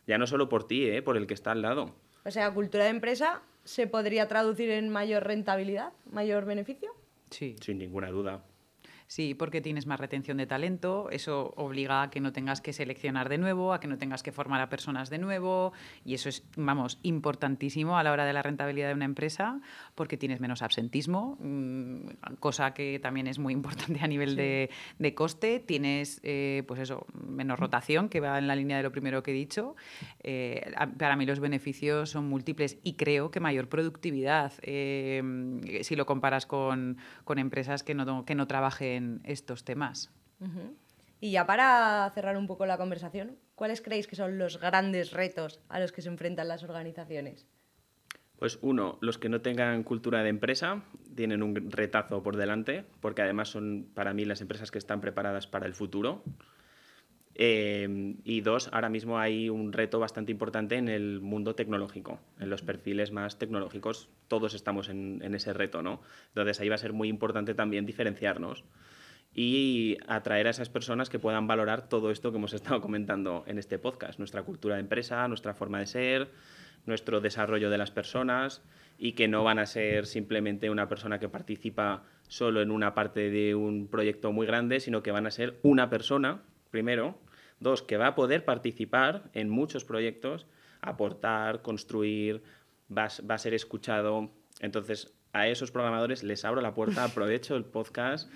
Ya no solo por ti, ¿eh? por el que está al lado. O sea, cultura de empresa se podría traducir en mayor rentabilidad, mayor beneficio. Sí. Sin ninguna duda. Sí, porque tienes más retención de talento, eso obliga a que no tengas que seleccionar de nuevo, a que no tengas que formar a personas de nuevo, y eso es, vamos, importantísimo a la hora de la rentabilidad de una empresa, porque tienes menos absentismo, mm, cosa que también es muy importante a nivel de, de coste, tienes, eh, pues eso, menos rotación, que va en la línea de lo primero que he dicho. Eh, para mí los beneficios son múltiples y creo que mayor productividad, eh, si lo comparas con, con empresas que no, que no trabajen estos temas. Ujú. Y ya para cerrar un poco la conversación, ¿cuáles creéis que son los grandes retos a los que se enfrentan las organizaciones? Pues uno, los que no tengan cultura de empresa tienen un retazo por delante, porque además son para mí las empresas que están preparadas para el futuro. Eh, y dos, ahora mismo hay un reto bastante importante en el mundo tecnológico, en los perfiles más tecnológicos, todos estamos en, en ese reto, ¿no? Entonces ahí va a ser muy importante también diferenciarnos y atraer a esas personas que puedan valorar todo esto que hemos estado comentando en este podcast, nuestra cultura de empresa, nuestra forma de ser, nuestro desarrollo de las personas y que no van a ser simplemente una persona que participa solo en una parte de un proyecto muy grande, sino que van a ser una persona, primero, dos, que va a poder participar en muchos proyectos, aportar, construir, va, va a ser escuchado. Entonces, a esos programadores les abro la puerta, aprovecho el podcast,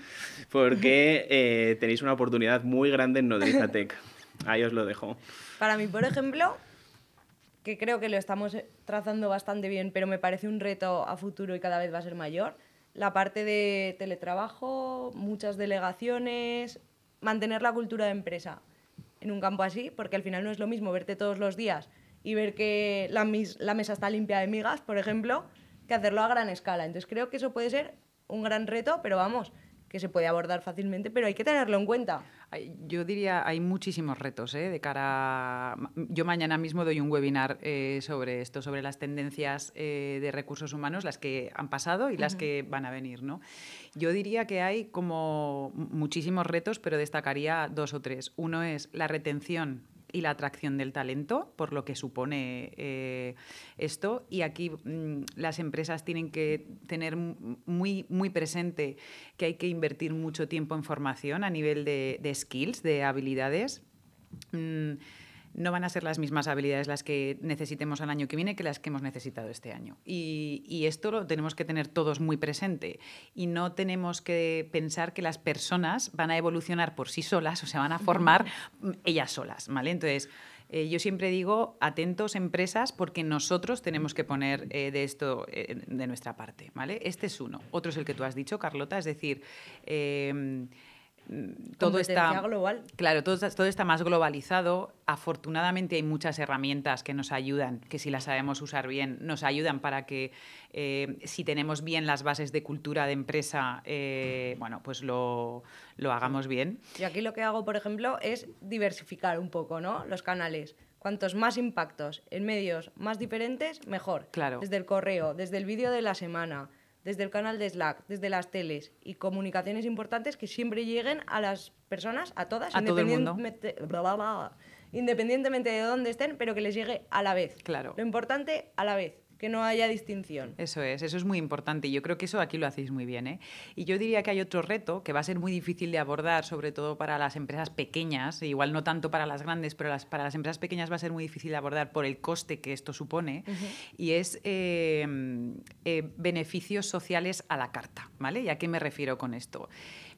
porque eh, tenéis una oportunidad muy grande en Nodriza Tech. Ahí os lo dejo. Para mí, por ejemplo, que creo que lo estamos trazando bastante bien, pero me parece un reto a futuro y cada vez va a ser mayor, la parte de teletrabajo, muchas delegaciones, mantener la cultura de empresa en un campo así, porque al final no es lo mismo verte todos los días y ver que la, la mesa está limpia de migas, por ejemplo, que hacerlo a gran escala. Entonces creo que eso puede ser un gran reto, pero vamos, que se puede abordar fácilmente, pero hay que tenerlo en cuenta. Yo diría, hay muchísimos retos ¿eh? de cara. A... Yo mañana mismo doy un webinar eh, sobre esto, sobre las tendencias eh, de recursos humanos, las que han pasado y las que van a venir. ¿no? Yo diría que hay como muchísimos retos, pero destacaría dos o tres. Uno es la retención y la atracción del talento, por lo que supone eh, esto. Y aquí mm, las empresas tienen que tener muy, muy presente que hay que invertir mucho tiempo en formación a nivel de, skills, de habilidades. Mm, no van a ser las mismas habilidades las que necesitemos el año que viene que las que hemos necesitado este año. Y, esto lo tenemos que tener todos muy presente. Y no tenemos que pensar que las personas van a evolucionar por sí solas o se van a formar ellas solas. ¿vale? Entonces, eh, yo siempre digo, atentos empresas, porque nosotros tenemos que poner eh, de esto eh, de nuestra parte. ¿vale? Este es uno. Otro es el que tú has dicho, Carlota, es decir todo está global. Claro, todo, todo, está más globalizado. Afortunadamente hay muchas herramientas que nos ayudan, que si las sabemos usar bien, nos ayudan para que eh, si tenemos bien las bases de cultura de empresa, eh, bueno, pues lo, lo, hagamos bien. Y aquí lo que hago, por ejemplo, es diversificar un poco, ¿no? Los canales. Cuantos más impactos en medios más diferentes, mejor. Claro. Desde el correo, desde el vídeo de la semana, desde el canal de Slack, desde las teles y comunicaciones importantes que siempre lleguen a las personas, a todas, a independientemente, independientemente de dónde estén, pero que les llegue a la vez. Claro. Lo importante, a la vez que no haya distinción. Eso es, eso es muy importante y yo creo que eso aquí lo hacéis muy bien. ¿eh? Y yo diría que hay otro reto que va a ser muy difícil de abordar, sobre todo para las empresas pequeñas, igual no tanto para las grandes, pero las, para las empresas pequeñas va a ser muy difícil de abordar por el coste que esto supone, y es eh, eh, beneficios sociales a la carta. ¿vale? ¿Y a qué me refiero con esto?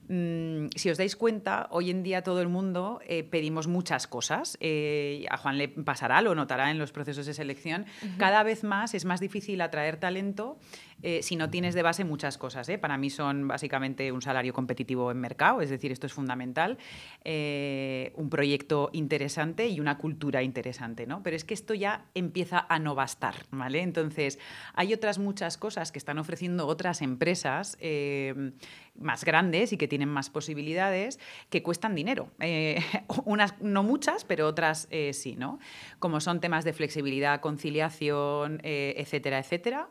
Mm, si os dais cuenta, hoy en día todo el mundo eh, pedimos muchas cosas. Eh, a Juan le pasará, lo notará en los procesos de selección. Cada vez más es más difícil atraer talento eh, si no tienes de base muchas cosas. ¿eh? Para mí son básicamente un salario competitivo en mercado, es decir, esto es fundamental, eh, un proyecto interesante y una cultura interesante, ¿no? Pero es que esto ya empieza a no bastar, ¿vale? Entonces, hay otras muchas cosas que están ofreciendo otras empresas más grandes y que tienen más posibilidades que cuestan dinero. unas no muchas, pero otras sí, ¿no? Como son temas de flexibilidad, conciliación, etcétera, etcétera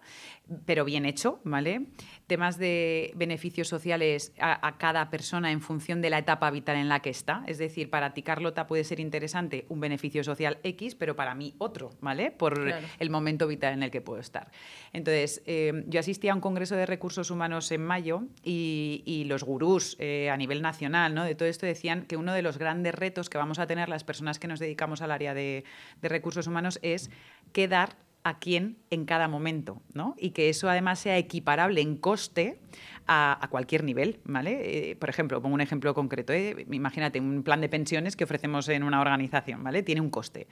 pero bien hecho, ¿vale? Temas de beneficios sociales a, cada persona en función de la etapa vital en la que está. Es decir, para ti, Carlota, puede ser interesante un beneficio social X, pero para mí otro, ¿vale? Por el momento vital en el que puedo estar. Entonces, eh, yo asistí a un congreso de recursos humanos en mayo y, los gurús eh, a nivel nacional ¿no? de todo esto decían que uno de los grandes retos que vamos a tener las personas que nos dedicamos al área de, de recursos humanos es quedar a quién en cada momento, ¿no? Y que eso además sea equiparable en coste a, cualquier nivel, ¿vale? Eh, por ejemplo, pongo un ejemplo concreto, ¿eh? imagínate un plan de pensiones que ofrecemos en una organización, ¿vale? Tiene un coste,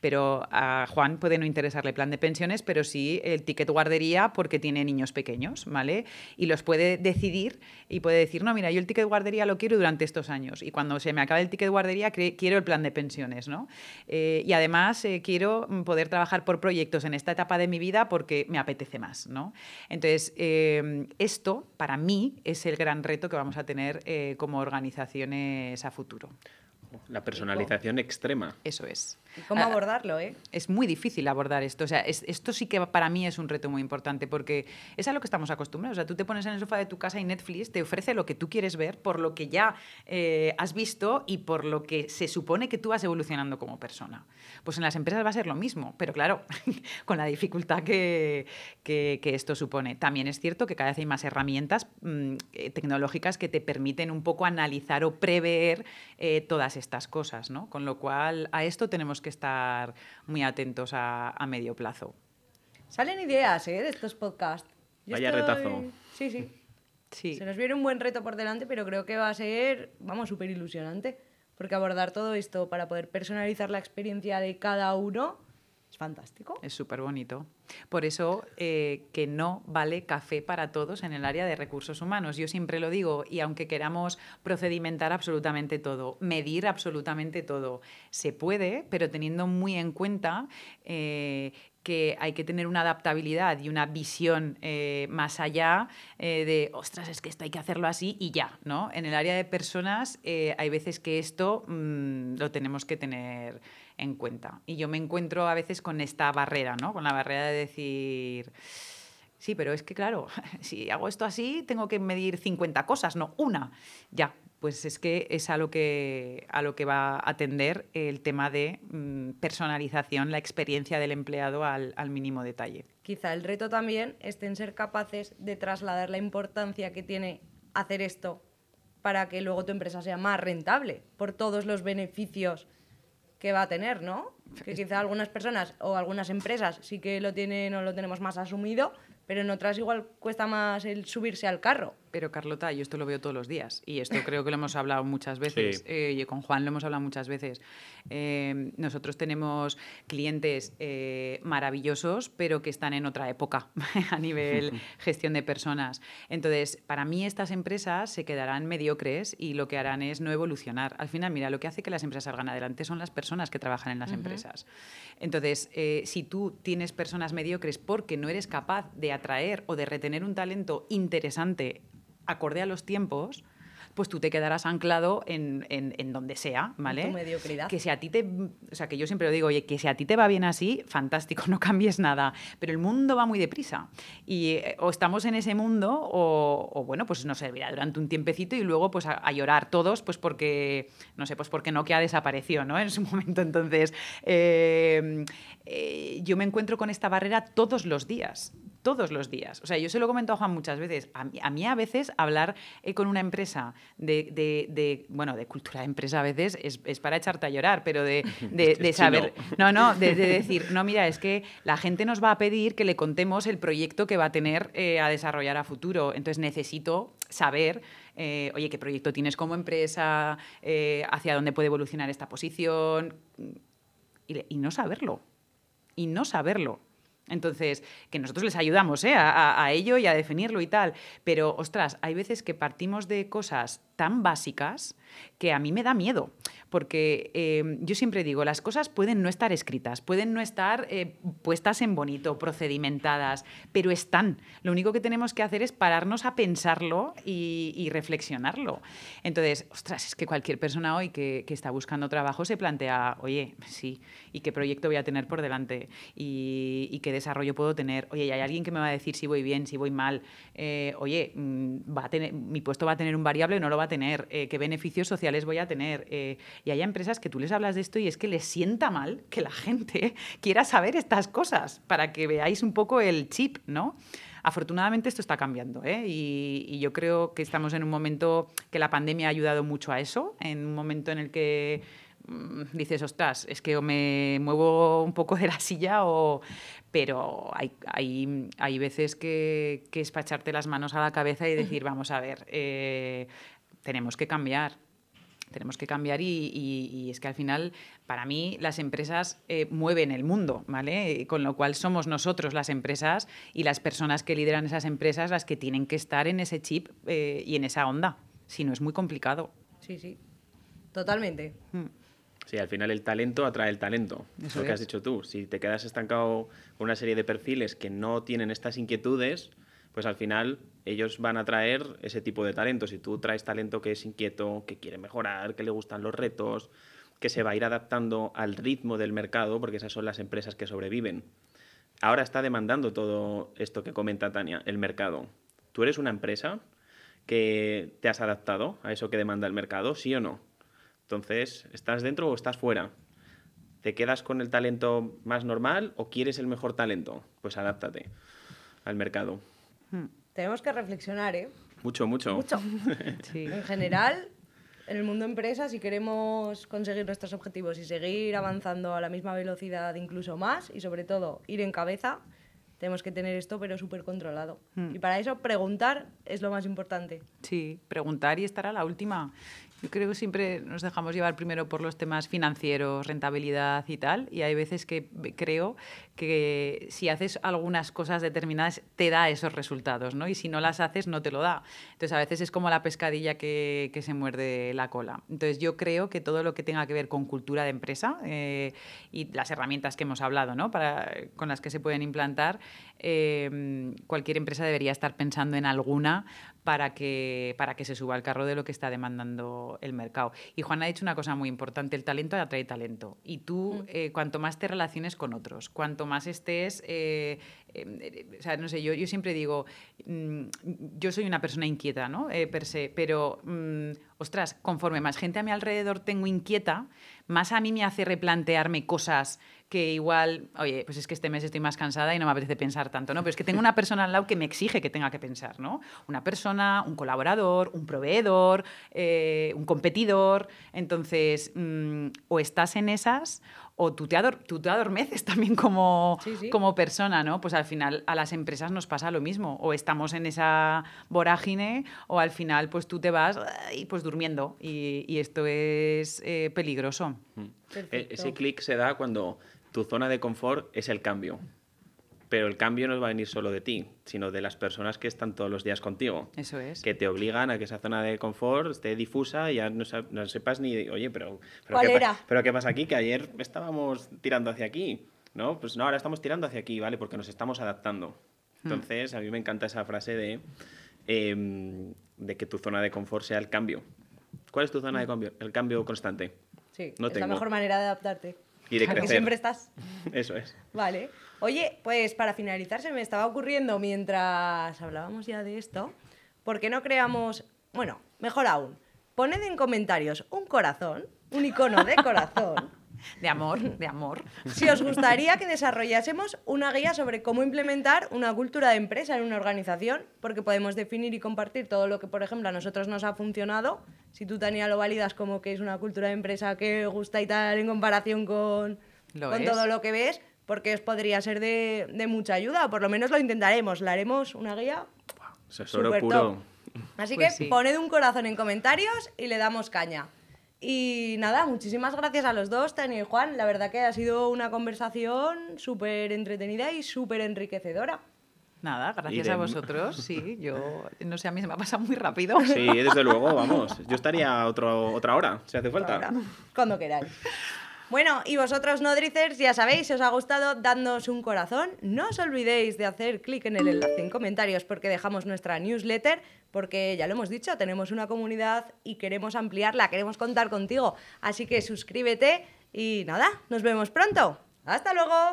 pero a Juan puede no interesarle plan de pensiones, pero sí el ticket guardería porque tiene niños pequeños, ¿vale? Y los puede decidir y puede decir, no, mira, yo el ticket guardería lo quiero durante estos años y cuando se me acabe el ticket guardería quiero el plan de pensiones, ¿no? Eh, y además quiero poder trabajar por proyectos en esta etapa de mi vida porque me apetece más, ¿no? Entonces, esto para mí es el gran reto que vamos a tener eh, como organizaciones a futuro. La personalización extrema. Eso es. ¿Y cómo Ah, abordarlo, eh? Es muy difícil abordar esto. O sea, es- esto sí que para mí es un reto muy importante porque es a lo que estamos acostumbrados. O sea, tú te pones en el sofá de tu casa y Netflix te ofrece lo que tú quieres ver por lo que ya eh, has visto y por lo que se supone que tú vas evolucionando como persona. Pues en las empresas va a ser lo mismo, pero claro, con la dificultad que, que- que esto supone. También es cierto que cada vez hay más herramientas mm, eh, tecnológicas que te permiten un poco analizar o prever eh, todas estas cosas, ¿no? Con lo cual, a esto tenemos que estar muy atentos a, a medio plazo. Salen ideas, ¿eh? De estos podcasts. Yo Vaya retazo. Sí, sí. Sí. Se nos viene un buen reto por delante, pero creo que va a ser, vamos, súper ilusionante. Porque abordar todo esto para poder personalizar la experiencia de cada uno es fantástico. Es súper bonito. Por eso eh, que no vale café para todos en el área de recursos humanos. Yo siempre lo digo, y aunque queramos procedimentar absolutamente todo, medir absolutamente todo, se puede, pero teniendo muy en cuenta eh, que hay que tener una adaptabilidad y una visión eh, más allá de, ostras, es que esto hay que hacerlo así y ya, ¿no? En el área de personas hay veces que esto mm, lo tenemos que tener en cuenta. Y yo me encuentro a veces con esta barrera, ¿no? Con la barrera de decir... Sí, pero es que claro, si hago esto así, tengo que medir 50 cosas, no una. Ya, pues es que es a lo que, a lo que va a atender el tema de mm, personalización, la experiencia del empleado al, al mínimo detalle. Quizá el reto también esté en ser capaces de trasladar la importancia que tiene hacer esto para que luego tu empresa sea más rentable por todos los beneficios que va a tener, ¿no? Que quizá algunas personas o algunas empresas sí que lo tienen o lo tenemos más asumido, pero en otras igual cuesta más el subirse al carro. Pero Carlota, yo esto lo veo todos los días y esto creo que lo hemos hablado muchas veces. Sí. eh, y con Juan lo hemos hablado muchas veces. Eh, nosotros tenemos clientes eh, maravillosos, pero que están en otra época a nivel gestión de personas. Entonces, para mí estas empresas se quedarán mediocres y lo que harán es no evolucionar. Al final, mira, lo que hace que las empresas salgan adelante son las personas que trabajan en las empresas. Entonces, eh, si tú tienes personas mediocres porque no eres capaz de atraer o de retener un talento interesante acorde a los tiempos, pues tú te quedarás anclado en, en- en donde sea, ¿vale? tu mediocridad. Que si a ti te, o sea, que yo siempre lo digo, oye, que si a ti te va bien así, fantástico, no cambies nada, pero el mundo va muy deprisa y eh, o estamos en ese mundo o, o, bueno, pues nos servirá durante un tiempecito y luego pues a, a llorar todos, pues porque, no sé, pues porque Nokia desapareció, ¿no? En su momento, entonces, eh, eh, yo me encuentro con esta barrera todos los días, todos los días. O sea, yo se lo he comentado a Juan muchas veces. A mí a, mí a veces hablar eh, con una empresa de, de- de, bueno, de cultura de empresa a veces es, es para echarte a llorar, pero de, de- de Es saber... No, no, de, de decir, no, mira, es que la gente nos va a pedir que le contemos el proyecto que va a tener eh, a desarrollar a futuro. Entonces necesito saber, eh, oye, qué proyecto tienes como empresa, eh, hacia dónde puede evolucionar esta posición, y no saberlo. Y no saberlo. Entonces, que nosotros les ayudamos ¿eh? a, a- a ello y a definirlo y tal. Pero, ostras, hay veces que partimos de cosas tan básicas que a mí me da miedo. Porque eh, yo siempre digo, las cosas pueden no estar escritas, pueden no estar eh, puestas en bonito, procedimentadas, pero están. Lo único que tenemos que hacer es pararnos a pensarlo y, reflexionarlo. Entonces, ostras, es que cualquier persona hoy que, está buscando trabajo se plantea, oye, sí, ¿y qué proyecto voy a tener por delante? ¿Y, qué desarrollo puedo tener? Oye, ¿y hay alguien que me va a decir si voy bien, si voy mal? Eh, oye, mm, va a tener, mi puesto va a tener un variable o no lo va a tener. ¿Qué beneficios sociales voy a tener? Y hay empresas que tú les hablas de esto y es que les sienta mal que la gente quiera saber estas cosas para que veáis un poco el chip, ¿no? Afortunadamente esto está cambiando ¿eh? y, y yo creo que estamos en un momento que la pandemia ha ayudado mucho a eso, en un momento en el que mm, dices, ostras, es que o me muevo un poco de la silla o... Pero hay, hay, hay veces que, que es para echarte las manos a la cabeza y decir, vamos a ver, eh, tenemos que cambiar. Tenemos que cambiar y, y- y es que al final, para mí, las empresas eh, mueven el mundo, ¿vale? Y Con lo cual somos nosotros las empresas y las personas que lideran esas empresas las que tienen que estar en ese chip eh, y en esa onda. Si no, es muy complicado. Sí, sí. Totalmente. Mm. Sí, al final el talento atrae el talento. Es Eso lo que es. has dicho tú. Si te quedas estancado con una serie de perfiles que no tienen estas inquietudes, pues al final ellos van a traer ese tipo de talento. Si tú traes talento que es inquieto, que quiere mejorar, que le gustan los retos, que se va a ir adaptando al ritmo del mercado, porque esas son las empresas que sobreviven. Ahora está demandando todo esto que comenta Tania, el mercado. ¿Tú eres una empresa que te has adaptado a eso que demanda el mercado, sí o no? Entonces, ¿estás dentro o estás fuera? ¿Te quedas con el talento más normal o quieres el mejor talento? Pues adáptate al mercado. Tenemos que reflexionar, ¿eh? Mucho, mucho. Mucho. Sí. En general, en el mundo empresa, si queremos conseguir nuestros objetivos y seguir avanzando a la misma velocidad, incluso más, y sobre todo ir en cabeza, tenemos que tener esto, pero súper controlado. Hmm. Y para eso, preguntar es lo más importante. Sí, preguntar y estar a la última. Yo creo que siempre nos dejamos llevar primero por los temas financieros, rentabilidad y tal, y hay veces que creo que si haces algunas cosas determinadas te da esos resultados, ¿no? Y si no las haces no te lo da. Entonces a veces es como la pescadilla que, se muerde la cola. Entonces yo creo que todo lo que tenga que ver con cultura de empresa eh, y las herramientas que hemos hablado, ¿no? Para, con las que se pueden implantar, eh, cualquier empresa debería estar pensando en alguna para que, para que se suba al carro de lo que está demandando el mercado. Y Juan ha dicho una cosa muy importante, el talento atrae talento. Y tú, eh, cuanto más te relaciones con otros, cuanto más estés... eh, eh, o sea, no sé, yo, yo siempre digo, mm, yo soy una persona inquieta, ¿no? Per se, pero, mm, ostras, conforme más gente a mi alrededor tengo inquieta, más a mí me hace replantearme cosas que igual, oye, pues es que este mes estoy más cansada y no me apetece pensar tanto, ¿no? Pero es que tengo una persona al lado que me exige que tenga que pensar, ¿no? Una persona, un colaborador, un proveedor, eh, un competidor. Entonces, mm, o estás en esas o tú te, ador- tú te adormeces también como, Sí, sí. como persona, ¿no? Pues al final a las empresas nos pasa lo mismo. O estamos en esa vorágine o al final pues tú te vas ay, pues durmiendo y, y esto es eh, peligroso. E- Perfecto. Ese clic se da cuando tu zona de confort es el cambio. Pero el cambio no va a venir solo de ti, sino de las personas que están todos los días contigo. Eso es. Que te obligan a que esa zona de confort esté difusa y ya no, no sepas ni, oye, pero, pero, ¿Cuál ¿qué, era? pero ¿qué pasa aquí? Que ayer estábamos tirando hacia aquí, ¿no? Pues no, ahora estamos tirando hacia aquí, ¿vale? Porque nos estamos adaptando. Entonces, a mí me encanta esa frase de, em, de que tu zona de confort sea el cambio. ¿Cuál es tu zona de cambio? El cambio constante. Sí, No es tengo. la mejor manera de adaptarte. Y de A que siempre estás. Eso es. Vale. Oye, pues para finalizar se me estaba ocurriendo mientras hablábamos ya de esto, ¿por qué no creamos, bueno, mejor aún, poned en comentarios un corazón, un icono de corazón, De amor, de amor. si os gustaría que desarrollásemos una guía sobre cómo implementar una cultura de empresa en una organización, porque podemos definir y compartir todo lo que, por ejemplo, a nosotros nos ha funcionado. Si tú, Tania, lo validas como que es una cultura de empresa que gusta y tal en comparación con, Lo con todo lo que ves, porque os podría ser de, de mucha ayuda. Por lo menos lo intentaremos. Le haremos una guía puro. top. Así Pues que sí. poned un corazón en comentarios y le damos caña. Y nada, muchísimas gracias a los dos, Tania y Juan. La verdad que ha sido una conversación súper entretenida y súper enriquecedora. Nada, gracias de- a vosotros. Sí, yo no sé, a mí se me ha pasado muy rápido. Sí, desde luego, vamos. Yo estaría otro, otra hora, si hace falta. Ahora, cuando queráis. Bueno, y vosotros, Nodricers, ya sabéis, si os ha gustado, dadnos un corazón. No os olvidéis de hacer clic en el enlace en comentarios porque dejamos nuestra newsletter, porque ya lo hemos dicho, tenemos una comunidad y queremos ampliarla, queremos contar contigo. Así que suscríbete y nada, nos vemos pronto. Hasta luego.